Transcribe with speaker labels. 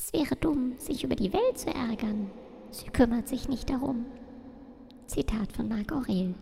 Speaker 1: Es wäre dumm, sich über die Welt zu ärgern. Sie kümmert sich nicht darum. Zitat von Marc Aurel.